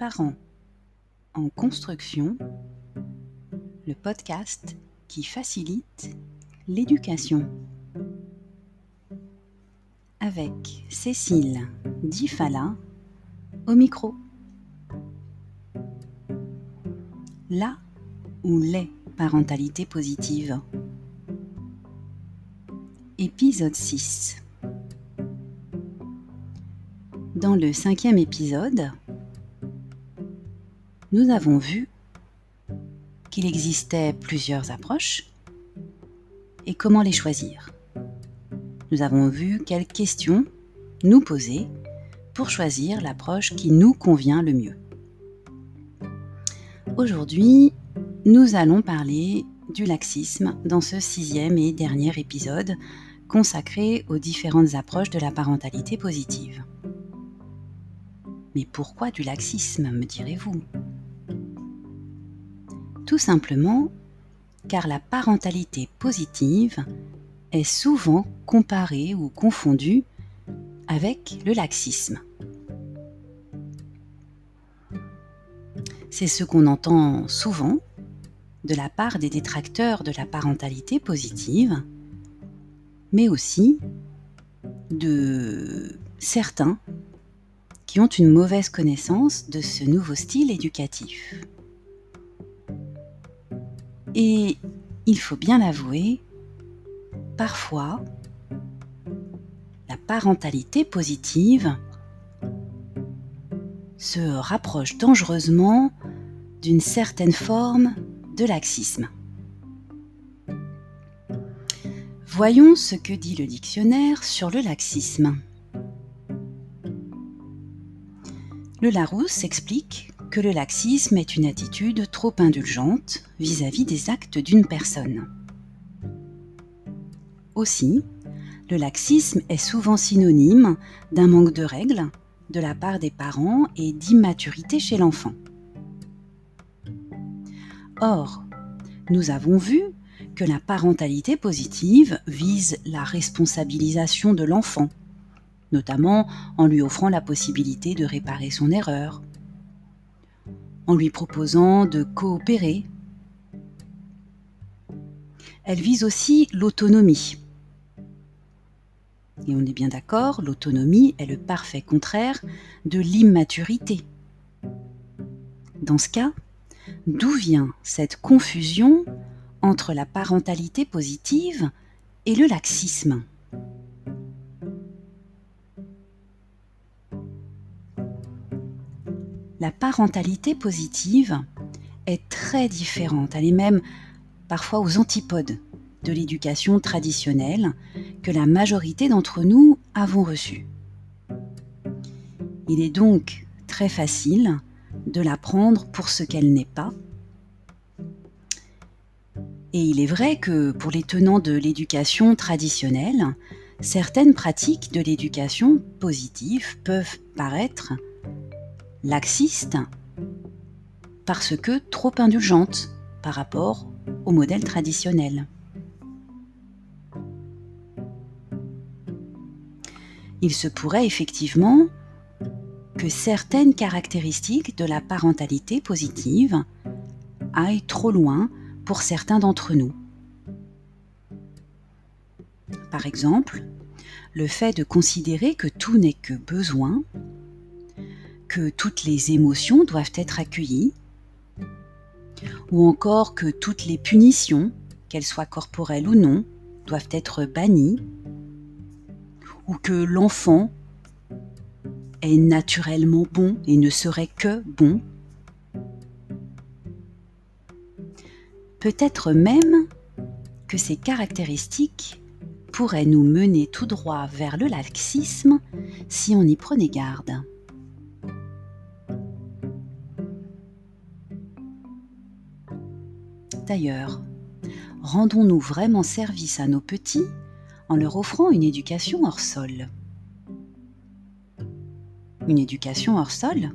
Parents en construction, le podcast qui facilite l'éducation. Avec Cécile Difala au micro. Là où les parentalités positives. Épisode 6. Dans le cinquième épisode, nous avons vu qu'il existait plusieurs approches et comment les choisir. Nous avons vu quelles questions nous poser pour choisir l'approche qui nous convient le mieux. Aujourd'hui, nous allons parler du laxisme dans ce sixième et dernier épisode consacré aux différentes approches de la parentalité positive. Mais pourquoi du laxisme, me direz-vous? Tout simplement car la parentalité positive est souvent comparée ou confondue avec le laxisme. C'est ce qu'on entend souvent de la part des détracteurs de la parentalité positive, mais aussi de certains qui ont une mauvaise connaissance de ce nouveau style éducatif. Et il faut bien l'avouer, parfois, la parentalité positive se rapproche dangereusement d'une certaine forme de laxisme. Voyons ce que dit le dictionnaire sur le laxisme. Le Larousse explique que le laxisme est une attitude trop indulgente vis-à-vis des actes d'une personne. Aussi, le laxisme est souvent synonyme d'un manque de règles de la part des parents et d'immaturité chez l'enfant. Or, nous avons vu que la parentalité positive vise la responsabilisation de l'enfant, notamment en lui offrant la possibilité de réparer son erreur, en lui proposant de coopérer. Elle vise aussi l'autonomie. Et on est bien d'accord, l'autonomie est le parfait contraire de l'immaturité. Dans ce cas, d'où vient cette confusion entre la parentalité positive et le laxisme? La parentalité positive est très différente, elle est même parfois aux antipodes de l'éducation traditionnelle que la majorité d'entre nous avons reçue. Il est donc très facile de la prendre pour ce qu'elle n'est pas. Et il est vrai que pour les tenants de l'éducation traditionnelle, certaines pratiques de l'éducation positive peuvent paraître laxiste parce que trop indulgente par rapport au modèle traditionnel. Il se pourrait effectivement que certaines caractéristiques de la parentalité positive aillent trop loin pour certains d'entre nous. Par exemple, le fait de considérer que tout n'est que besoin que toutes les émotions doivent être accueillies, ou encore que toutes les punitions, qu'elles soient corporelles ou non, doivent être bannies, ou que l'enfant est naturellement bon et ne serait que bon. Peut-être même que ces caractéristiques pourraient nous mener tout droit vers le laxisme si on y prenait garde. Rendons-nous vraiment service à nos petits en leur offrant une éducation hors sol. Une éducation hors sol?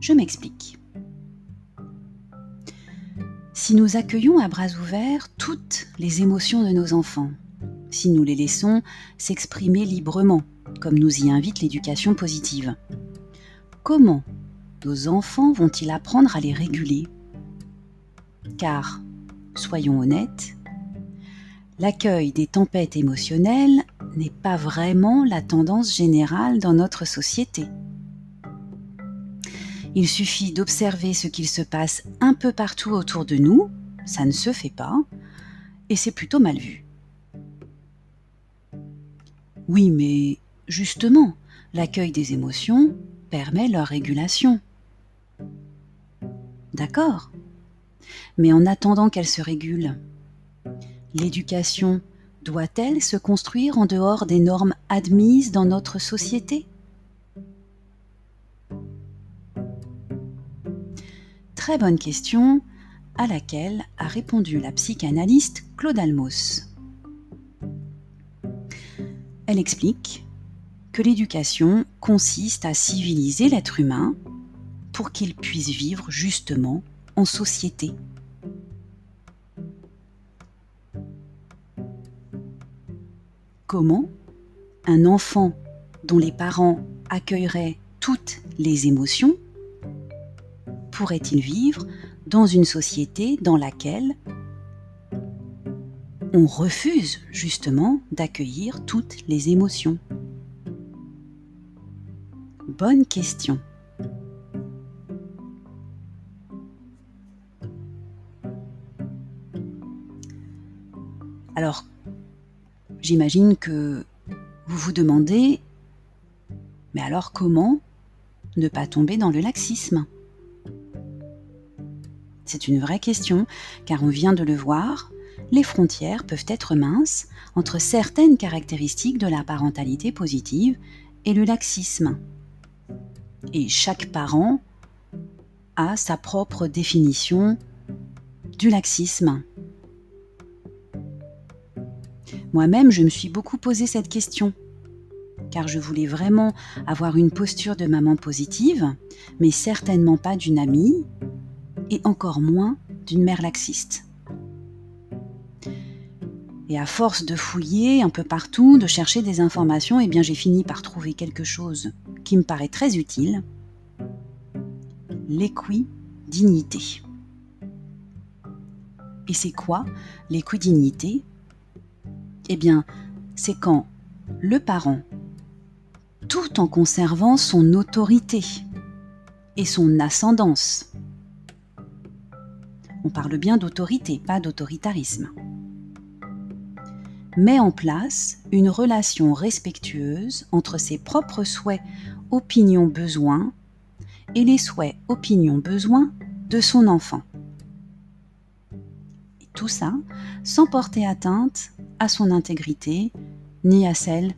Je m'explique. Si nous accueillons à bras ouverts toutes les émotions de nos enfants, si nous les laissons s'exprimer librement, comme nous y invite l'éducation positive, comment nos enfants vont-ils apprendre à les réguler? Car, soyons honnêtes, l'accueil des tempêtes émotionnelles n'est pas vraiment la tendance générale dans notre société. Il suffit d'observer ce qu'il se passe un peu partout autour de nous, ça ne se fait pas, et c'est plutôt mal vu. Oui, mais justement, l'accueil des émotions permet leur régulation. D'accord? Mais en attendant qu'elles se régulent, l'éducation doit-elle se construire en dehors des normes admises dans notre société? Très bonne question à laquelle a répondu la psychanalyste Claude Almos. Elle explique que l'éducation consiste à civiliser l'être humain pour qu'il puisse vivre justement en société. Comment un enfant dont les parents accueilleraient toutes les émotions pourrait-il vivre dans une société dans laquelle on refuse justement d'accueillir toutes les émotions? Bonne question. Alors, j'imagine que vous vous demandez, mais alors comment ne pas tomber dans le laxisme? C'est une vraie question, car on vient de le voir, les frontières peuvent être minces entre certaines caractéristiques de la parentalité positive et le laxisme. Et chaque parent a sa propre définition du laxisme. Moi-même, je me suis beaucoup posé cette question, car je voulais vraiment avoir une posture de maman positive, mais certainement pas d'une amie, et encore moins d'une mère laxiste. Et à force de fouiller un peu partout, de chercher des informations, eh bien j'ai fini par trouver quelque chose qui me paraît très utile. L'équidignité. Et c'est quoi l'équidignité? Eh bien, c'est quand le parent, tout en conservant son autorité et son ascendance, on parle bien d'autorité, pas d'autoritarisme, met en place une relation respectueuse entre ses propres souhaits, opinions, besoins et les souhaits, opinions, besoins de son enfant. Tout ça sans porter atteinte à son intégrité ni à celle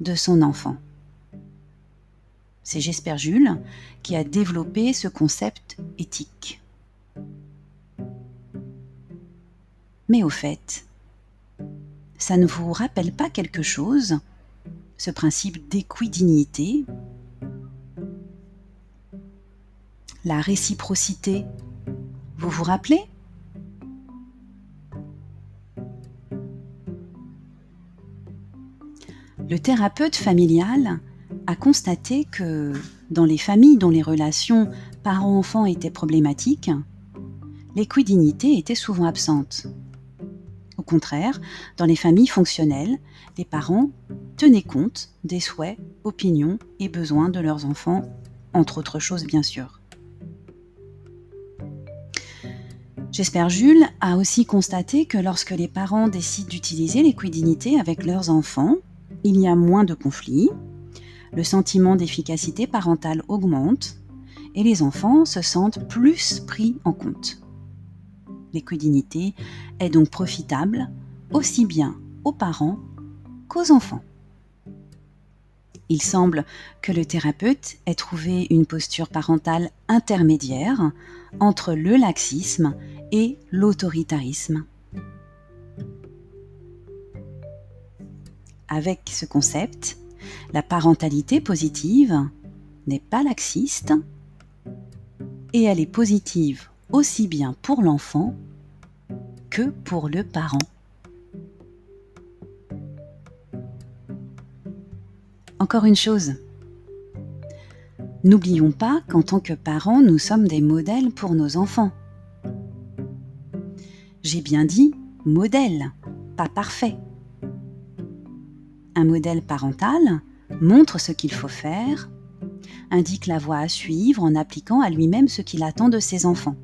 de son enfant. C'est Jesper Jules qui a développé ce concept éthique. Mais au fait, ça ne vous rappelle pas quelque chose, ce principe d'équidignité? La réciprocité, vous vous rappelez? Le thérapeute familial a constaté que dans les familles dont les relations parents-enfants étaient problématiques, l'équidignité était souvent absente. Au contraire, dans les familles fonctionnelles, les parents tenaient compte des souhaits, opinions et besoins de leurs enfants, entre autres choses bien sûr. J'espère Jules a aussi constaté que lorsque les parents décident d'utiliser l'équidignité avec leurs enfants, il y a moins de conflits, le sentiment d'efficacité parentale augmente et les enfants se sentent plus pris en compte. L'équidignité est donc profitable aussi bien aux parents qu'aux enfants. Il semble que le thérapeute ait trouvé une posture parentale intermédiaire entre le laxisme et l'autoritarisme. Avec ce concept, la parentalité positive n'est pas laxiste et elle est positive aussi bien pour l'enfant que pour le parent. Encore une chose, N'oublions pas qu'en tant que parents, nous sommes des modèles pour nos enfants. J'ai bien dit modèle, pas parfait. Un modèle parental montre ce qu'il faut faire, indique la voie à suivre en appliquant à lui-même ce qu'il attend de ses enfants.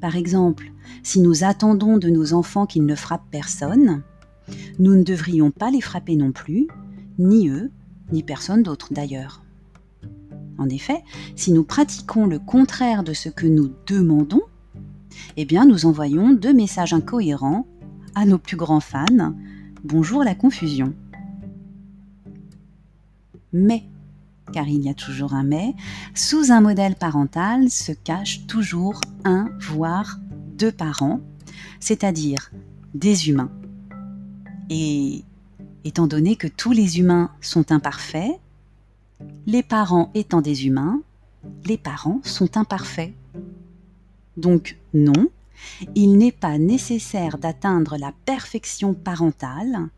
Par exemple, si nous attendons de nos enfants qu'ils ne frappent personne, nous ne devrions pas les frapper non plus, ni eux, ni personne d'autre d'ailleurs. En effet, si nous pratiquons le contraire de ce que nous demandons, eh bien nous envoyons deux messages incohérents à nos plus grands fans. Bonjour la confusion. Mais, car il y a toujours un mais, sous un modèle parental se cache toujours un, voire deux parents, c'est-à-dire des humains. Et étant donné que tous les humains sont imparfaits, les parents étant des humains, les parents sont imparfaits. Donc non, il n'est pas nécessaire d'atteindre la perfection parentale,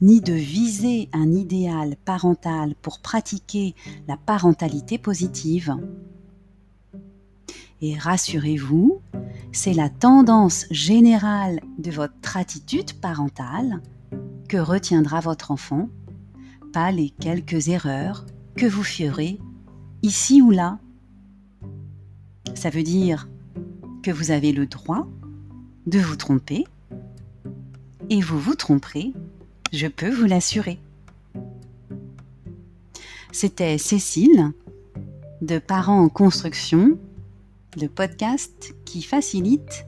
ni de viser un idéal parental pour pratiquer la parentalité positive. Et rassurez-vous, c'est la tendance générale de votre attitude parentale que retiendra votre enfant, pas les quelques erreurs que vous ferez ici ou là. Ça veut dire vous avez le droit de vous tromper et vous vous tromperez, je peux vous l'assurer. C'était Cécile de Parents en construction, le podcast qui facilite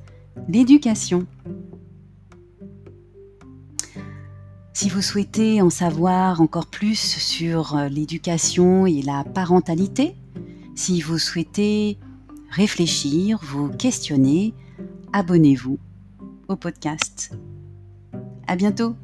l'éducation. Si vous souhaitez en savoir encore plus sur l'éducation et la parentalité, si vous souhaitez réfléchir, vous questionner, abonnez-vous au podcast. À bientôt!